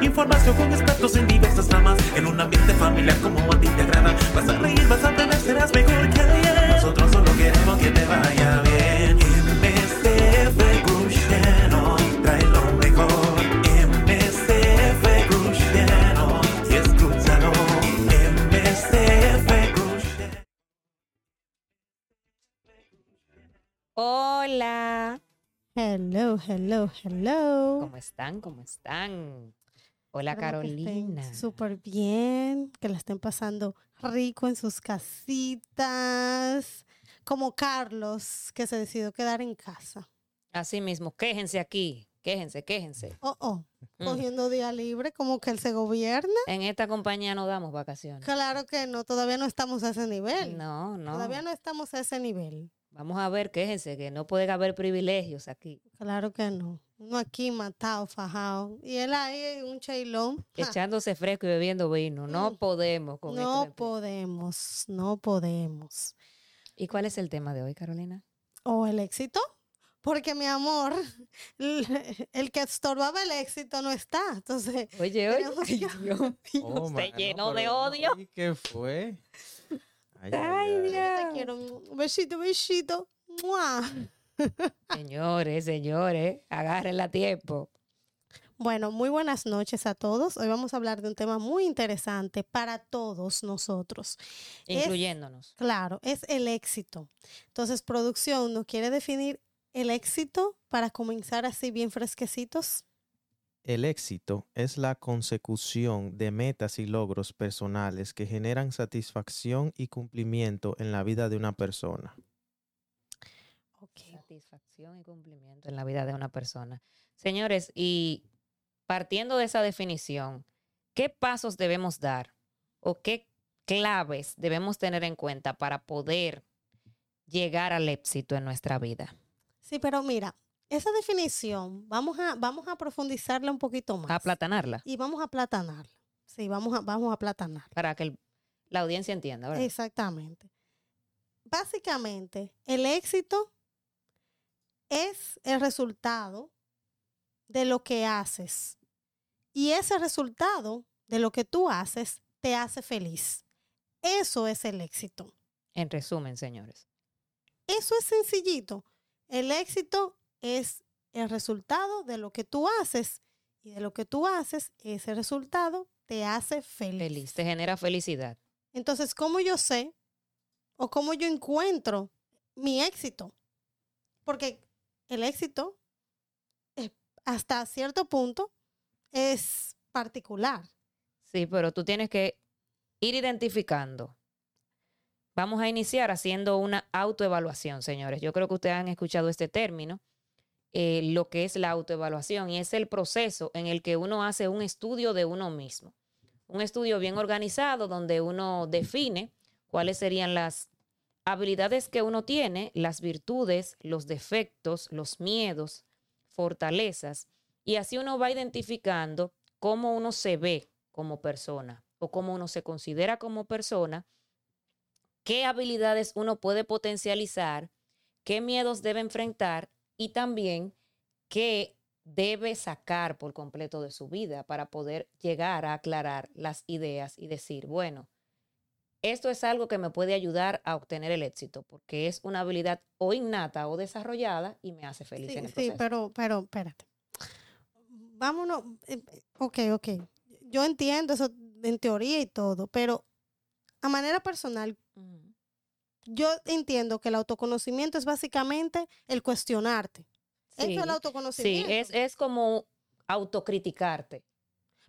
Información con expertos en diversas ramas. En un ambiente familiar como a ti te agrada. Vas a reír, vas a aprender, serás mejor que ayer. Nosotros solo queremos que te vaya bien. MSF Group trae lo mejor. MSF Group y escúchalo. MSF Group. Hola. Hello, hello, hello. ¿Cómo están? ¿Cómo están? Hola Carolina. Súper bien, que la estén pasando rico en sus casitas. Como Carlos, que se decidió quedar en casa. Así mismo, quéjense aquí. Quéjense, quéjense. Oh, oh, Mm. cogiendo día libre, como que él se gobierna. En esta compañía no damos vacaciones. Claro que no, todavía no estamos a ese nivel. No, no. Todavía no estamos a ese nivel. Vamos a ver, quéjense, que no puede haber privilegios aquí. Claro que no. Uno aquí matado, fajado. Y él ahí, un cheilón. Ja, Echándose fresco y bebiendo vino. No Mm. podemos con No esto. podemos, no podemos. ¿Y cuál es el tema de hoy, Carolina? o el éxito. Porque mi amor, el, el que estorbaba el éxito no está. Entonces, Oye, oye. Dios mío, Oh, se llenó de odio. ¿Y qué fue? Ay, Ay, ay, Dios. yo te quiero. Un besito, besito. ¡Mua! Señores, señores, agárrenla a tiempo. Bueno, muy buenas noches a todos. Hoy vamos a hablar de un tema muy interesante para todos nosotros. Es- Incluyéndonos. Claro, es el éxito. Entonces, producción, ¿nos quiere definir el éxito para comenzar así bien fresquecitos? El éxito es la consecución de metas y logros personales que generan satisfacción y cumplimiento en la vida de una persona. Ok. Satisfacción y cumplimiento en la vida de una persona. Señores, y partiendo de esa definición, ¿qué pasos debemos dar o qué claves debemos tener en cuenta para poder llegar al éxito en nuestra vida? Sí, pero mira, esa definición, vamos a, vamos a profundizarla un poquito más. Aplatanarla Y vamos a aplatanarla. Sí, vamos a, vamos a aplatanar. para que el- la audiencia entienda, ¿verdad? Exactamente. Básicamente, el éxito es el resultado de lo que haces. Y ese resultado de lo que tú haces te hace feliz. Eso es el éxito. En resumen, señores. Eso es sencillito. El éxito es el resultado de lo que tú haces. Y de lo que tú haces, ese resultado te hace feliz. Feliz, te genera felicidad. Entonces, ¿cómo yo sé o cómo yo encuentro mi éxito? Porque el éxito, hasta cierto punto, es particular. Sí, pero tú tienes que ir identificando. Vamos a iniciar haciendo una autoevaluación, señores. Yo creo que ustedes han escuchado este término, eh, lo que es la autoevaluación, y es el proceso en el que uno hace un estudio de uno mismo. Un estudio bien organizado donde uno define cuáles serían las habilidades que uno tiene, las virtudes, los defectos, los miedos, fortalezas, y así uno va identificando cómo uno se ve como persona o cómo uno se considera como persona, qué habilidades uno puede potencializar, qué miedos debe enfrentar y también qué debe sacar por completo de su vida para poder llegar a aclarar las ideas y decir, bueno, esto es algo que me puede ayudar a obtener el éxito porque es una habilidad o innata o desarrollada y me hace feliz Sí, en el sí, proceso. pero, pero, espérate. Vámonos. eh, Ok, ok. Yo entiendo eso en teoría y todo, pero a manera personal. Yo entiendo que el autoconocimiento es básicamente el cuestionarte. Eso es el Sí. Sí, autoconocimiento. es, es como autocriticarte.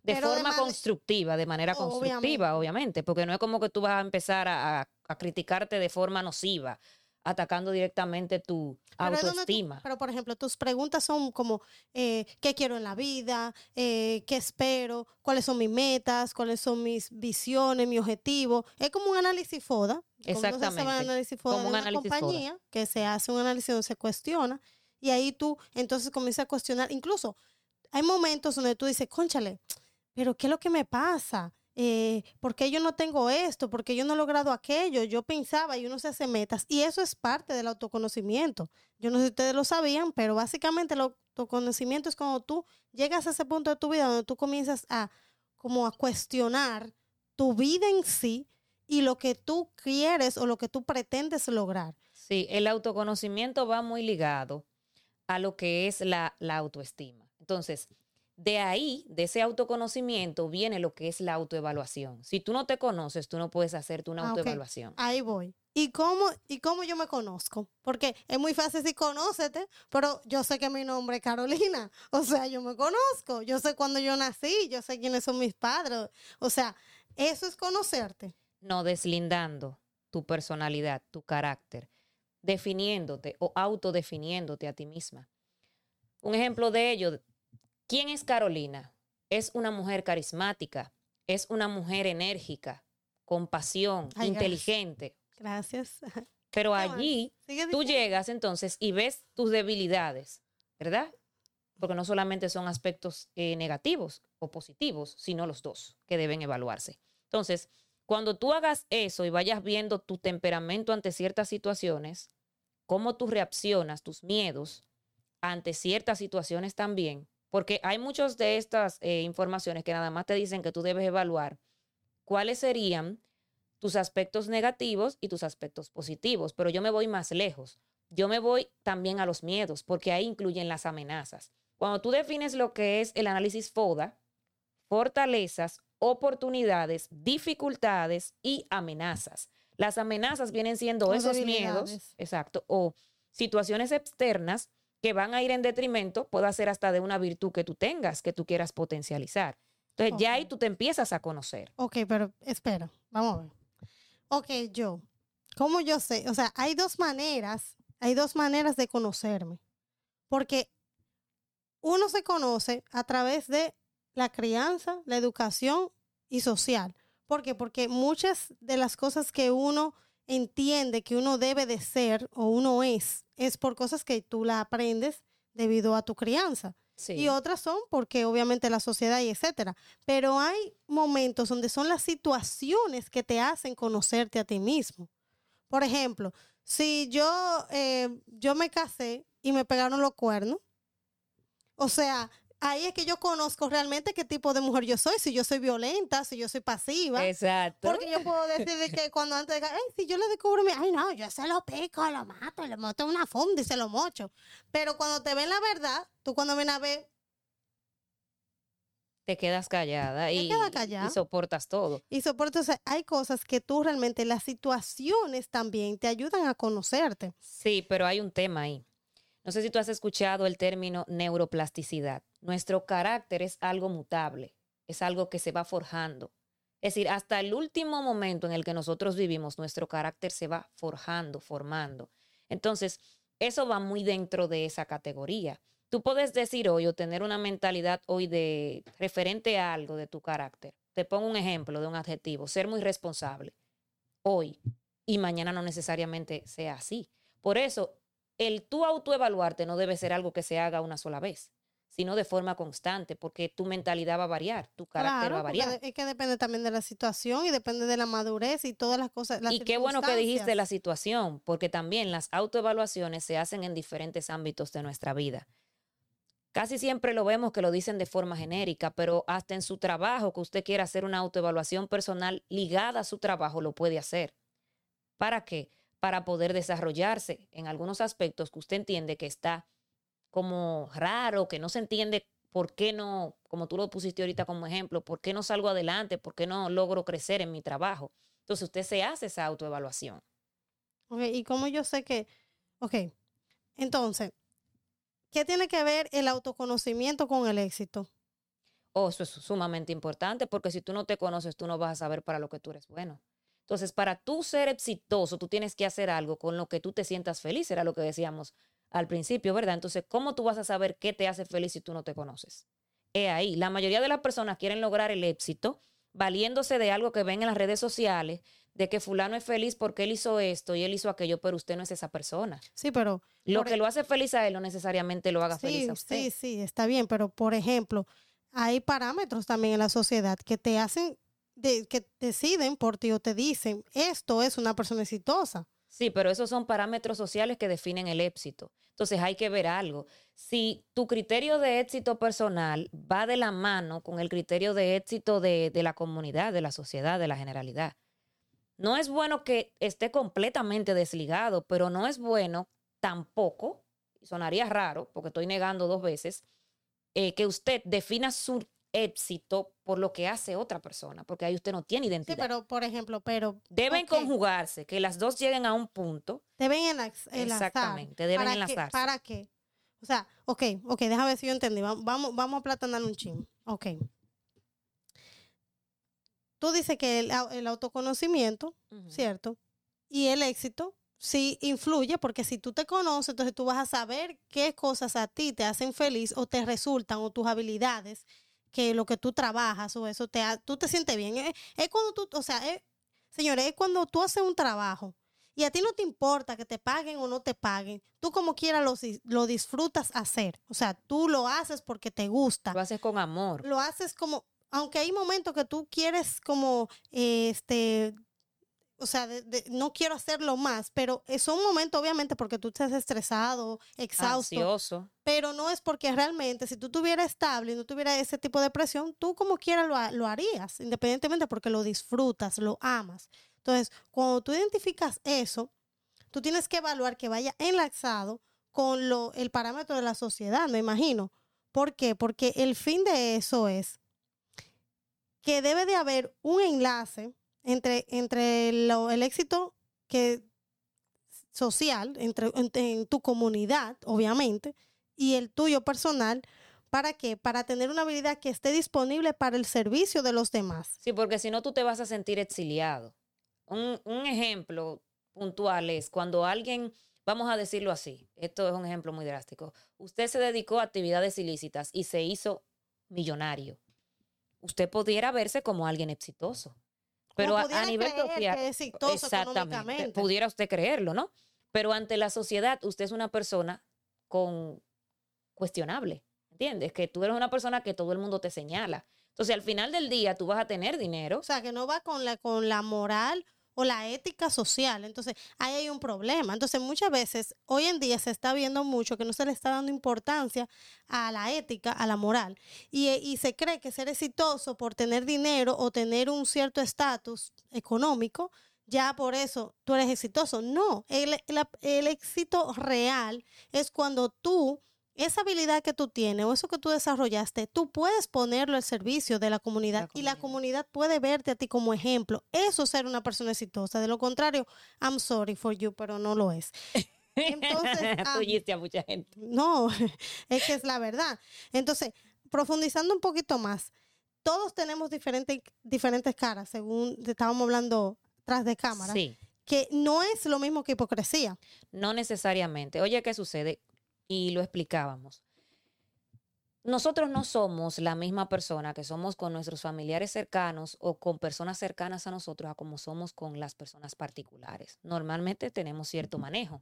De Pero forma constructiva, de manera constructiva, Obviamente. obviamente. porque no es como que tú vas a empezar a, a- a criticarte de forma nociva, atacando directamente tu Pero tú- autoestima. pero, por ejemplo, tus preguntas son como, eh, ¿qué quiero en la vida? Eh, ¿Qué espero? ¿Cuáles son mis metas? ¿Cuáles son mis visiones, mi objetivo? Es como un análisis FODA. Hace un Exactamente, análisis FODA como de una FODA. compañía, que se hace un análisis donde se cuestiona, y ahí tú entonces comienzas a cuestionar. Incluso hay momentos donde tú dices, conchale, pero ¿qué es lo que me pasa? Eh, ¿Por qué yo no tengo esto? ¿Por qué yo no he logrado aquello? Yo pensaba y uno se hace metas. Y eso es parte del autoconocimiento. Yo no sé si ustedes lo sabían, pero básicamente el autoconocimiento es cuando tú llegas a ese punto de tu vida donde tú comienzas a como a cuestionar tu vida en sí y lo que tú quieres o lo que tú pretendes lograr. Sí, el autoconocimiento va muy ligado a lo que es la, la autoestima. Entonces, de ahí, de ese autoconocimiento, viene lo que es la autoevaluación. Si tú no te conoces, tú no puedes hacerte una Ah, autoevaluación. Ahí voy. ¿Y cómo, ¿Y cómo yo me conozco? Porque es muy fácil decir conócete, pero yo sé que mi nombre es Carolina. O sea, yo me conozco. Yo sé cuándo yo nací, yo sé quiénes son mis padres. O sea, eso es conocerte. No deslindando tu personalidad, tu carácter, definiéndote o autodefiniéndote a ti misma. Un ejemplo de ello, ¿quién es Carolina? Es una mujer carismática, es una mujer enérgica, con pasión, Ay, inteligente. Gracias. Pero allí tú llegas entonces y ves tus debilidades, ¿verdad? Porque no solamente son aspectos eh, negativos o positivos, sino los dos que deben evaluarse. Entonces, cuando tú hagas eso y vayas viendo tu temperamento ante ciertas situaciones, cómo tú reaccionas, tus miedos ante ciertas situaciones también, porque hay muchas de estas eh, informaciones que nada más te dicen que tú debes evaluar cuáles serían tus aspectos negativos y tus aspectos positivos, pero yo me voy más lejos. Yo me voy también a los miedos, porque ahí incluyen las amenazas. Cuando tú defines lo que es el análisis FODA, fortalezas, oportunidades, dificultades y amenazas. Las amenazas vienen siendo esos miedos, exacto, o situaciones externas que van a ir en detrimento, puede ser hasta de una virtud que tú tengas, que tú quieras potencializar. Entonces ya ahí tú te empiezas a conocer. Ok, pero espera, vamos a ver. Ok, yo, ¿cómo yo sé? O sea, hay dos maneras, hay dos maneras de conocerme. Porque uno se conoce a través de la crianza, la educación y social. ¿Por qué? Porque muchas de las cosas que uno entiende que uno debe de ser o uno es, es por cosas que tú la aprendes debido a tu crianza Sí. y otras son porque obviamente la sociedad y etcétera. Pero hay momentos donde son las situaciones que te hacen conocerte a ti mismo. Por ejemplo, si yo, eh, yo me casé y me pegaron los cuernos, o sea, ahí es que yo conozco realmente qué tipo de mujer yo soy, si yo soy violenta, si yo soy pasiva. Exacto. Porque yo puedo decir de que cuando antes de ay, si yo le descubro, mi, ay, no, yo se lo pico, lo mato, le monto una funda y se lo mocho. Pero cuando te ven la verdad, tú cuando ven a ver, te quedas callada y, quedas y callada. soportas todo. y soporte, o sea, hay cosas que tú realmente, las situaciones también te ayudan a conocerte. Sí, pero hay un tema ahí. No sé si tú has escuchado el término neuroplasticidad. Nuestro carácter es algo mutable, es algo que se va forjando. Es decir, hasta el último momento en el que nosotros vivimos, nuestro carácter se va forjando, formando. Entonces, eso va muy dentro de esa categoría. Tú puedes decir hoy o tener una mentalidad hoy de referente a algo de tu carácter. Te pongo un ejemplo de un adjetivo, ser muy responsable hoy y mañana no necesariamente sea así. Por eso, el tú autoevaluarte no debe ser algo que se haga una sola vez, sino de forma constante, porque tu mentalidad va a variar, tu carácter va a variar. es que depende también de la situación y depende de la madurez y todas las cosas. las Y qué bueno que dijiste la situación, porque también las autoevaluaciones se hacen en diferentes ámbitos de nuestra vida. Casi siempre lo vemos que lo dicen de forma genérica, pero hasta en su trabajo, que usted quiera hacer una autoevaluación personal ligada a su trabajo, lo puede hacer. ¿Para qué? Para poder desarrollarse en algunos aspectos que usted entiende que está como raro, que no se entiende por qué no, como tú lo pusiste ahorita como ejemplo, por qué no salgo adelante, por qué no logro crecer en mi trabajo. Entonces usted se hace esa autoevaluación. Ok, y cómo yo sé que, ok, entonces, ¿qué tiene que ver el autoconocimiento con el éxito? Oh, eso es sumamente importante porque si tú no te conoces, tú no vas a saber para lo que tú eres bueno. Entonces, para tú ser exitoso, tú tienes que hacer algo con lo que tú te sientas feliz, era lo que decíamos al principio, ¿verdad? Entonces, ¿cómo tú vas a saber qué te hace feliz si tú no te conoces? He ahí, la mayoría de las personas quieren lograr el éxito valiéndose de algo que ven en las redes sociales, de que fulano es feliz porque él hizo esto y él hizo aquello, pero usted no es esa persona. Sí, pero Lo que e- lo hace feliz a él no necesariamente lo haga feliz a usted. sí, sí, está bien, pero por ejemplo, hay parámetros también en la sociedad que te hacen, que deciden por ti o te dicen, esto es una persona exitosa. Sí, pero esos son parámetros sociales que definen el éxito. Entonces hay que ver algo. Si tu criterio de éxito personal va de la mano con el criterio de éxito de, de la comunidad, de la sociedad, de la generalidad. No es bueno que esté completamente desligado, pero no es bueno tampoco, sonaría raro porque estoy negando dos veces, eh, que usted defina su éxito por lo que hace otra persona, porque ahí usted no tiene Sí, identidad. pero por ejemplo, pero Deben conjugarse, que las dos lleguen a un punto. deben enlazar. Exactamente, deben ¿Para qué? ¿Para qué? O sea, ok, ok, déjame ver si yo entendí. Va- Vamos, vamos a platanar un chin. Ok. Tú dices que el, au- el autoconocimiento. ¿cierto? Y el éxito sí influye porque si tú te conoces, entonces tú vas a saber qué cosas a ti te hacen feliz o te resultan o tus habilidades, que lo que tú trabajas o eso, te ha- tú te sientes bien. Es, es cuando tú, o sea, es- señores, es cuando tú haces un trabajo y a ti no te importa que te paguen o no te paguen, tú como quieras lo, lo disfrutas hacer. O sea, tú lo haces porque te gusta Lo haces con amor. lo haces como, aunque hay momentos que tú quieres como, eh, este, o sea, de- de- no quiero hacerlo más, pero es un momento obviamente porque tú estás estresado, exhausto, Ansioso. pero no es porque realmente si tú estuvieras estable y no tuvieras ese tipo de presión, tú como quieras lo, lo harías, independientemente porque lo disfrutas, lo amas. Entonces, cuando tú identificas eso, tú tienes que evaluar que vaya enlazado con lo, el parámetro de la sociedad, me imagino. ¿Por qué? Porque el fin de eso es que debe de haber un enlace entre, entre lo- el éxito que social, entre, en, tu comunidad, obviamente, y el tuyo personal. ¿Para qué? Para tener una habilidad que esté disponible para el servicio de los demás. Sí, porque si no tú te vas a sentir exiliado. Un, un ejemplo puntual es cuando alguien, vamos a decirlo así, esto es un ejemplo muy drástico, usted se dedicó a actividades ilícitas y se hizo millonario. Usted pudiera verse como alguien exitoso. Pero a, nivel creer social, que es exitoso exactamente, pudiera usted creerlo, ¿no? Pero ante la sociedad, usted es una persona con cuestionable, ¿entiendes? Que tú eres una persona que todo el mundo te señala. Entonces, al final del día, tú vas a tener dinero, O sea, que no va con la, con la moral o la ética social. Entonces, ahí hay un problema. Entonces, muchas veces, hoy en día se está viendo mucho que no se le está dando importancia a la ética, a la moral. Y, eh, y se cree que ser exitoso por tener dinero o tener un cierto estatus económico, ya por eso tú eres exitoso. No, el, el- el éxito real es cuando tú esa habilidad que tú tienes o eso que tú desarrollaste, tú puedes ponerlo al servicio de la comunidad, y la comunidad. puede verte a ti como ejemplo. Eso es ser una persona exitosa. De lo contrario, I'm sorry for you, pero no lo es. Entonces, ah, a mucha gente. no, es que es la verdad. Entonces, profundizando un poquito más, todos tenemos diferentes, diferentes caras, según estábamos hablando tras de cámara, Sí, que no es lo mismo que hipocresía. no necesariamente. Oye, ¿qué sucede? Y lo explicábamos. Nosotros no somos la misma persona que somos con nuestros familiares cercanos o con personas cercanas a nosotros a como somos con las personas particulares. Normalmente tenemos cierto manejo.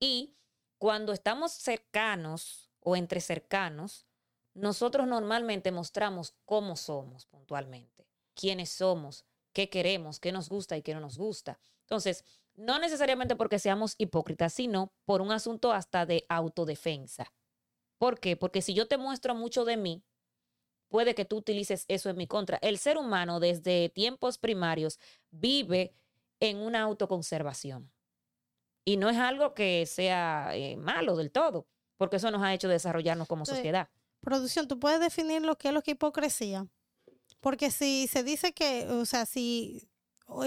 Y cuando estamos cercanos o entre cercanos, nosotros normalmente mostramos cómo somos puntualmente, quiénes somos, qué queremos, qué nos gusta y qué no nos gusta. Entonces, no necesariamente porque seamos hipócritas, sino por un asunto hasta de autodefensa. ¿Por qué? Porque si yo te muestro mucho de mí, puede que tú utilices eso en mi contra. El ser humano desde tiempos primarios vive en una autoconservación. Y no es algo que sea eh, malo del todo, porque eso nos ha hecho desarrollarnos como sociedad. Producción, ¿tú puedes definir lo que es lo que es hipocresía? Porque si se dice que, o sea, si,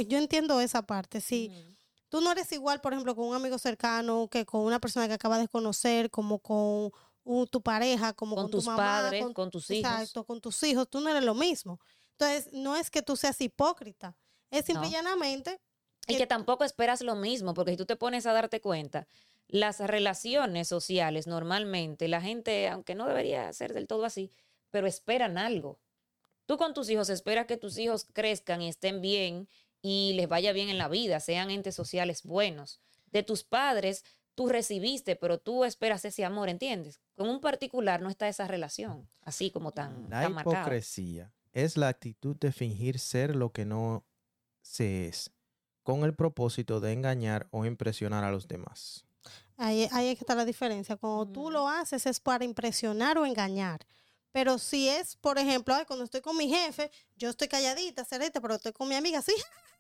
yo entiendo esa parte, si. Tú no eres igual, por ejemplo, con un amigo cercano, que con una persona que acabas de conocer, como con tu pareja, como Con con, tus tu mamá, padres, con tus hijos. Exacto, con tus hijos, tú no eres lo mismo. Entonces, no es que tú seas hipócrita, es simple y llanamente Y que que tampoco esperas lo mismo, porque si tú te pones a darte cuenta, las relaciones sociales normalmente, la gente, aunque no debería ser del todo así, pero esperan algo. Tú con tus hijos esperas que tus hijos crezcan y estén bien y les vaya bien en la vida, sean entes sociales buenos. De tus padres, tú recibiste, pero tú esperas ese amor, ¿entiendes? Con un particular no está esa relación, así como tan, La tan marcada. hipocresía es la actitud de fingir ser lo que no se es, con el propósito de engañar o impresionar a los demás. Ahí, ahí es que está la diferencia. Cuando tú Ujú. lo haces es para impresionar o engañar. Pero si es, por ejemplo, ay, cuando estoy con mi jefe, yo estoy calladita, cerrita, pero estoy con mi amiga, sí,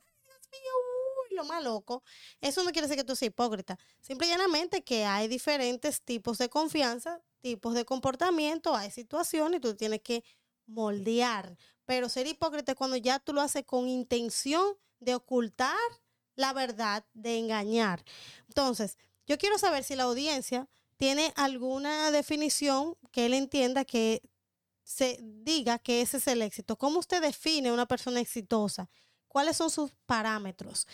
lo más loco. Eso no quiere decir que tú seas hipócrita. Simple y llanamente que hay diferentes tipos de confianza, tipos de comportamiento, hay situaciones y tú tienes que moldear. Pero ser hipócrita es cuando ya tú lo haces con intención de ocultar la verdad, de engañar. Entonces, yo quiero saber si la audiencia tiene alguna definición que él entienda que se diga que ese es el éxito. ¿Cómo usted define una persona exitosa? ¿Cuáles son sus parámetros?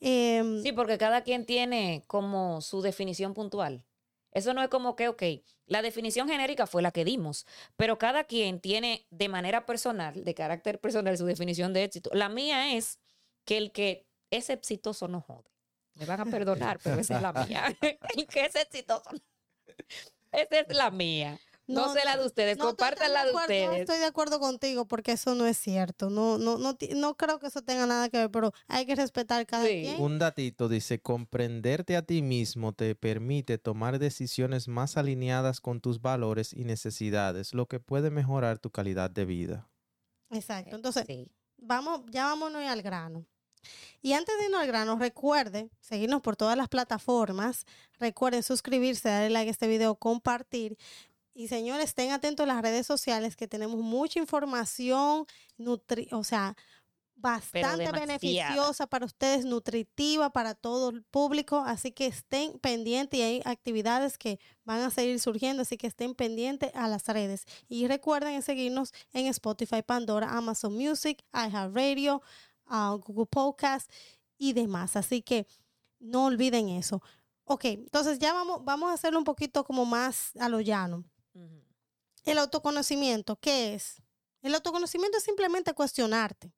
Em, Sí, porque cada quien tiene como su definición puntual. Eso no es como que, ok, la definición genérica fue la que dimos, pero cada quien tiene de manera personal, de carácter personal, su definición de éxito. La mía es que el que es exitoso no jode. Me van a perdonar, pero esa es la mía. el que es exitoso. no- Esa es la mía. No, sé la de ustedes, no compartan tan la de acuerdo, No ustedes. estoy de acuerdo contigo porque eso no es cierto. No, no, no, no creo que eso tenga nada que ver, pero hay que respetar cada Sí. quien. Un datito dice, comprenderte a ti mismo te permite tomar decisiones más alineadas con tus valores y necesidades, lo que puede mejorar tu calidad de vida. Exacto. Entonces, Sí. vamos, ya vámonos al grano. Y antes de irnos al grano, recuerde seguirnos por todas las plataformas. Recuerden suscribirse, darle like a este video, compartir. Y señores, estén atentos a las redes sociales que tenemos mucha información, nutri o sea, bastante beneficiosa para ustedes, nutritiva para todo el público. Así que estén pendientes y hay actividades que van a seguir surgiendo, así que estén pendientes a las redes. Y recuerden seguirnos en Spotify, Pandora, Amazon Music, iHeartRadio, uh, Google Podcast y demás. Así que no olviden eso. Ok, entonces ya vamos, vamos a hacerlo un poquito como más a lo llano. El autoconocimiento, ¿qué es? El autoconocimiento es simplemente cuestionarte.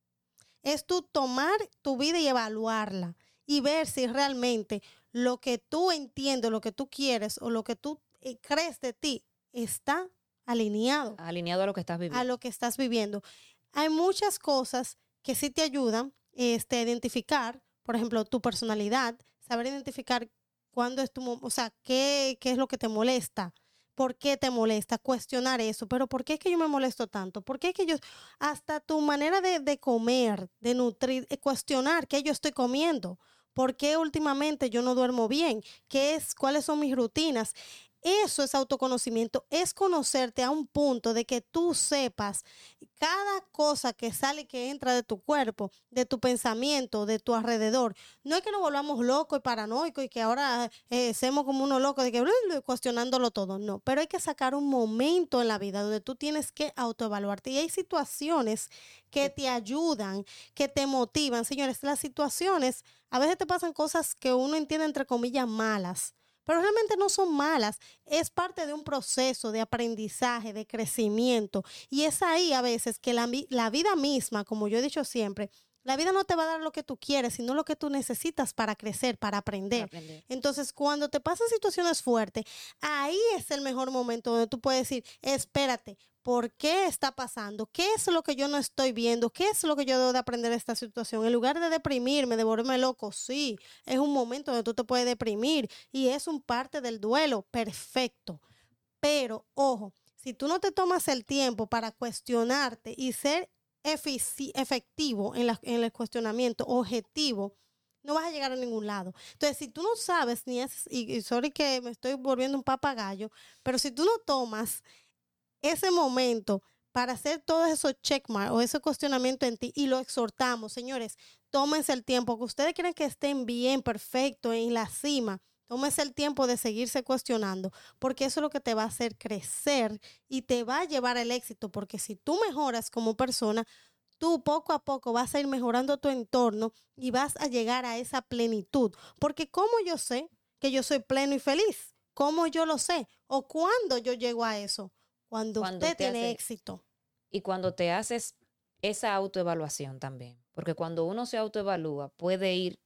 Es tú tomar tu vida y evaluarla y ver si realmente lo que tú entiendes, lo que tú quieres o lo que tú eh, crees de ti está alineado Alineado a lo que estás a viviendo. lo que estás viviendo. Hay muchas cosas que sí te ayudan este, a identificar, por ejemplo, tu personalidad, saber identificar cuándo es tu, o sea, qué, qué es lo que te molesta, por qué te molesta, cuestionar eso, pero ¿por qué es que yo me molesto tanto? ¿Por qué es que yo, hasta tu manera de, de comer, de nutrir, eh, cuestionar qué yo estoy comiendo? ¿Por qué últimamente yo no duermo bien? ¿Qué es, ¿Cuáles son mis rutinas? Eso es autoconocimiento, es conocerte a un punto de que tú sepas cada cosa que sale que entra de tu cuerpo, de tu pensamiento, de tu alrededor. No es que nos volvamos locos y paranoicos y que ahora eh, seamos como unos locos de que cuestionándolo todo. No, pero hay que sacar un momento en la vida donde tú tienes que autoevaluarte. Y hay situaciones que te ayudan, que te motivan. Señores, las situaciones, a veces te pasan cosas que uno entiende entre comillas malas pero realmente no son malas. Es parte de un proceso de aprendizaje, de crecimiento. Y es ahí a veces que la, la vida misma, como yo he dicho siempre, la vida no te va a dar lo que tú quieres, sino lo que tú necesitas para crecer, para para aprender. Entonces, cuando te pasan situaciones fuertes, ahí es el mejor momento donde tú puedes decir, espérate, ¿por qué está pasando? ¿Qué es lo que yo no estoy viendo? ¿Qué es lo que yo debo de aprender de esta situación? En lugar de deprimirme, de volverme loco, sí, es un momento donde tú te puedes deprimir y es un parte del duelo, perfecto. Pero, ojo, si tú no te tomas el tiempo para cuestionarte y ser efectivo en, la- en el cuestionamiento, objetivo, no vas a llegar a ningún lado. Entonces, si tú no sabes ni y, y sorry que me estoy volviendo un papagayo, pero si tú no tomas ese momento para hacer todos esos checkmarks o ese cuestionamiento en ti y lo exhortamos, señores, tómense el tiempo, que ustedes creen que estén bien, perfecto, en la cima, tómense el tiempo de seguirse cuestionando, porque eso es lo que te va a hacer crecer y te va a llevar al éxito, porque si tú mejoras como persona, tú poco a poco vas a ir mejorando tu entorno y vas a llegar a esa plenitud. Porque ¿cómo yo sé que yo soy pleno y feliz? ¿Cómo yo lo sé? ¿O cuándo yo llego a eso? Cuando, Cuando usted te tiene hace- éxito. Y cuando te haces esa autoevaluación también, porque cuando uno se autoevalúa puede ir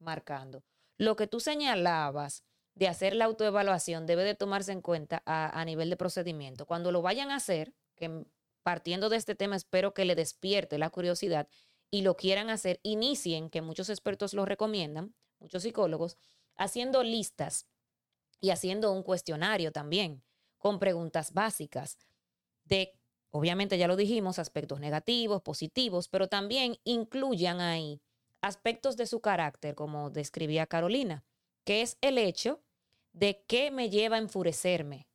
marcando. Lo que tú señalabas de hacer la autoevaluación debe de tomarse en cuenta a, nivel de procedimiento. Cuando lo vayan a hacer, que partiendo de este tema espero que le despierte la curiosidad y lo quieran hacer, inicien, que muchos expertos lo recomiendan, muchos psicólogos, haciendo listas y haciendo un cuestionario también con preguntas básicas de, obviamente ya lo dijimos, aspectos negativos, positivos, pero también incluyan ahí aspectos de su carácter, como describía Carolina, que es el hecho de qué me lleva a enfurecerme,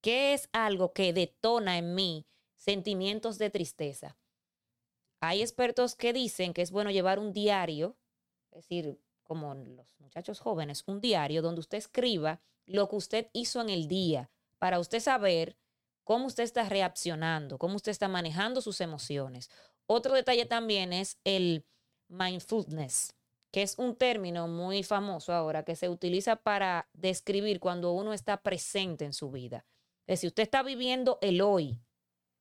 qué es algo que detona en mí sentimientos de tristeza. Hay expertos que dicen que es bueno llevar un diario, es decir, como los muchachos jóvenes, un diario donde usted escriba lo que usted hizo en el día, para usted saber cómo usted está reaccionando, cómo usted está manejando sus emociones. Otro detalle también es el mindfulness, que es un término muy famoso ahora que se utiliza para describir cuando uno está presente en su vida. Es decir, usted está viviendo el hoy.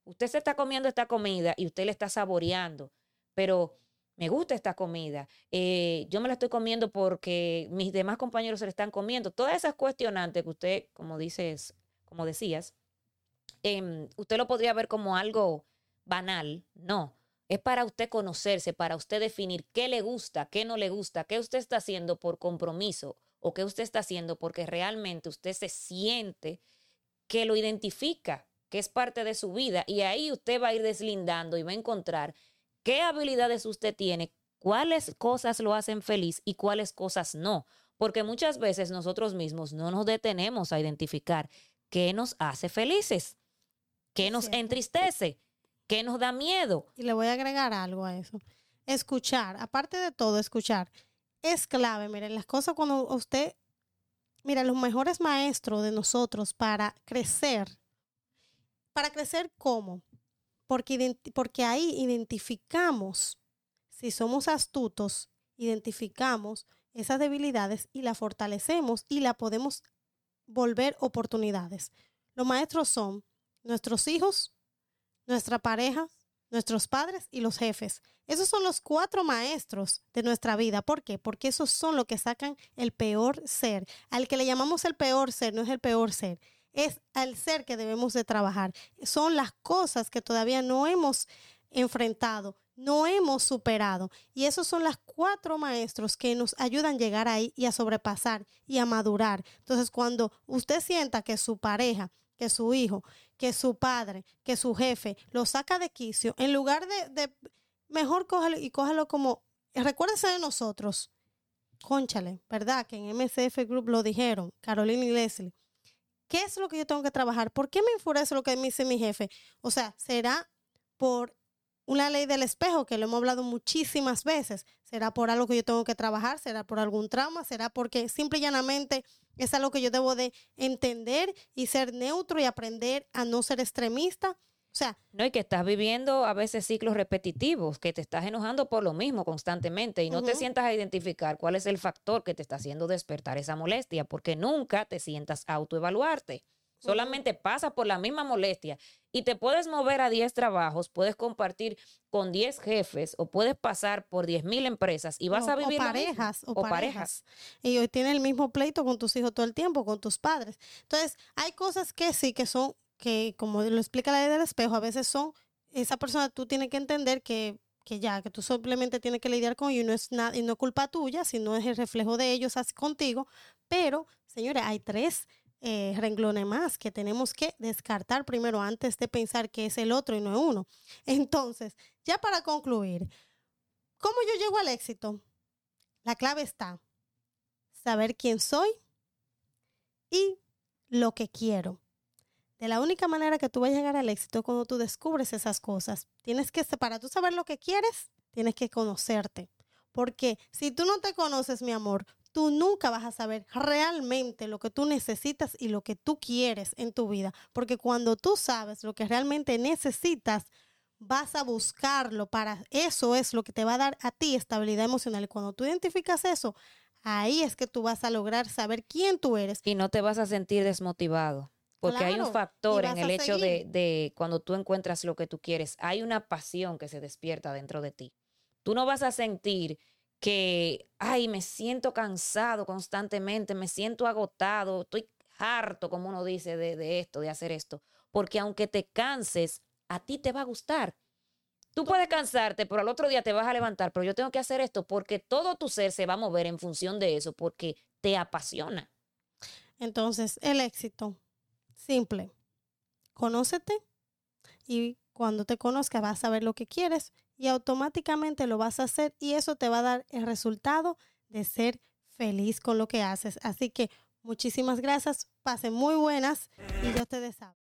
Usted se está comiendo esta comida y usted le está saboreando, pero me gusta esta comida. Eh, yo me la estoy comiendo porque mis demás compañeros se la están comiendo. Todas esas cuestionantes que usted, como dices, como decías, em, usted lo podría ver como algo banal. No, es para usted conocerse, para usted definir qué le gusta, qué no le gusta, qué usted está haciendo por compromiso o qué usted está haciendo porque realmente usted se siente que lo identifica, que es parte de su vida. Y ahí usted va a ir deslindando y va a encontrar qué habilidades usted tiene, cuáles cosas lo hacen feliz y cuáles cosas no. Porque muchas veces nosotros mismos no nos detenemos a identificar qué nos hace felices, qué nos entristece, qué nos da miedo. Y le voy a agregar algo a eso. Escuchar, aparte de todo, escuchar es clave. Miren, las cosas cuando usted, mira, los mejores maestros de nosotros para crecer, para crecer cómo? Porque, porque ahí identificamos, si somos astutos, identificamos esas debilidades y la fortalecemos y la podemos volver oportunidades. Los maestros son nuestros hijos, nuestra pareja, nuestros padres y los jefes. Esos son los cuatro maestros de nuestra vida. ¿Por qué? Porque esos son los que sacan el peor ser. Al que le llamamos el peor ser, no es el peor ser, es al ser que debemos de trabajar. Son las cosas que todavía no hemos enfrentado, no hemos superado. Y esos son los cuatro maestros que nos ayudan a llegar ahí y a sobrepasar y a madurar. Entonces, cuando usted sienta que su pareja, que su hijo, que su padre, que su jefe lo saca de quicio, en lugar de, mejor cógelo y cógelo como, recuérdese de nosotros, conchale, ¿verdad? Que en MCF Group lo dijeron, Carolina y Leslie. ¿Qué es lo que yo tengo que trabajar? ¿Por qué me enfurece lo que me dice mi jefe? O sea, será por una ley del espejo, que lo hemos hablado muchísimas veces. ¿Será por algo que yo tengo que trabajar? ¿Será por algún trauma? ¿Será porque simple y llanamente es algo que yo debo de entender y ser neutro y aprender a no ser extremista? O sea, no, y que estás viviendo a veces ciclos repetitivos, que te estás enojando por lo mismo constantemente y no te sientas a identificar cuál es el factor que te está haciendo despertar esa molestia, porque nunca te sientas a autoevaluarte. Solamente pasa por la misma molestia y te puedes mover a 10 trabajos, puedes compartir con 10 jefes o puedes pasar por 10 mil empresas y vas a vivir. O parejas, o, parejas. Y hoy tienes el mismo pleito con tus hijos todo el tiempo, con tus padres. Entonces, hay cosas que sí, que son, que como lo explica la ley del espejo, a veces son, esa persona tú tienes que entender que que ya, que tú simplemente tienes que lidiar con ellos y no es nada, y no culpa tuya, sino es el reflejo de ellos así contigo. Pero, señores, hay tres eh, renglones más que tenemos que descartar primero antes de pensar que es el otro y no es uno. Entonces, ya para concluir, ¿cómo yo llego al éxito? La clave está saber quién soy y lo que quiero. De la única manera que tú vas a llegar al éxito cuando tú descubres esas cosas. Tienes que, para tú saber lo que quieres, tienes que conocerte. Porque si tú no te conoces, mi amor, tú nunca vas a saber realmente lo que tú necesitas y lo que tú quieres en tu vida. Porque cuando tú sabes lo que realmente necesitas, vas a buscarlo para eso es lo que te va a dar a ti estabilidad emocional. Y cuando tú identificas eso, ahí es que tú vas a lograr saber quién tú eres. Y no te vas a sentir desmotivado. Porque hay un factor en el hecho de, de cuando tú encuentras lo que tú quieres, hay una pasión que se despierta dentro de ti. Tú no vas a sentir que, ay, me siento cansado constantemente, me siento agotado, estoy harto, como uno dice, de, esto, de hacer esto. Porque aunque te canses, a ti te va a gustar. Tú puedes cansarte, pero al otro día te vas a levantar, pero yo tengo que hacer esto porque todo tu ser se va a mover en función de eso, porque te apasiona. Entonces, el éxito, simple. Conócete y cuando te conozcas vas a saber lo que quieres y automáticamente lo vas a hacer y eso te va a dar el resultado de ser feliz con lo que haces. Así que muchísimas gracias, pasen muy buenas y yo te deseo.